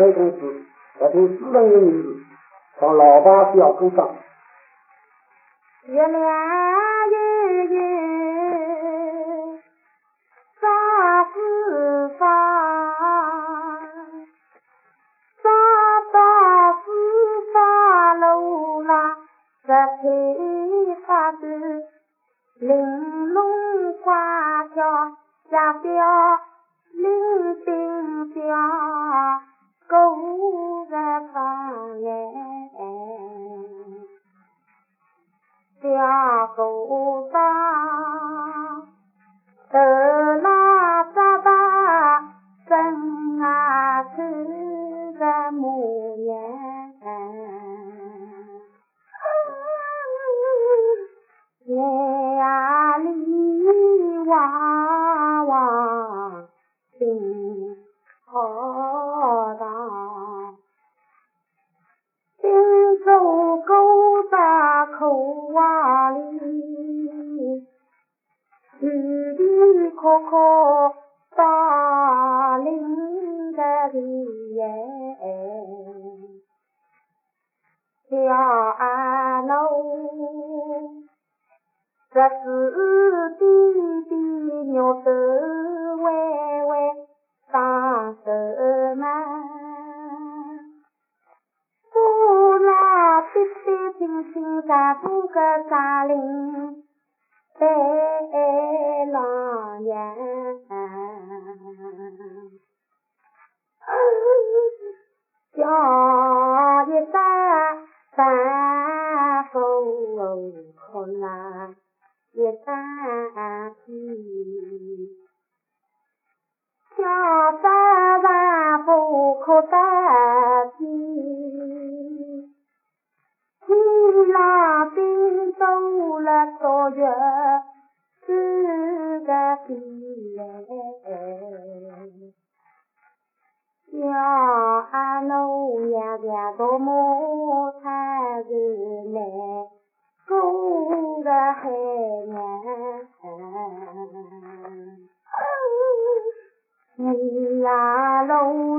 đây công tử và thứ sư đang như còn lò ba phi công tập. Yên lung qua cho ra tiêu linh tinh tiêu 口哇里，里里可可大林的里耶，小安喽，这是弟弟鸟的。喂喂，大手嘛， 逼轻轻在不个扎林白老娘，叫一声三风空啦，一声气。下三万不可得 떠야 그가 빌래 여안 오야야도 못하길래 누가 해냐 나로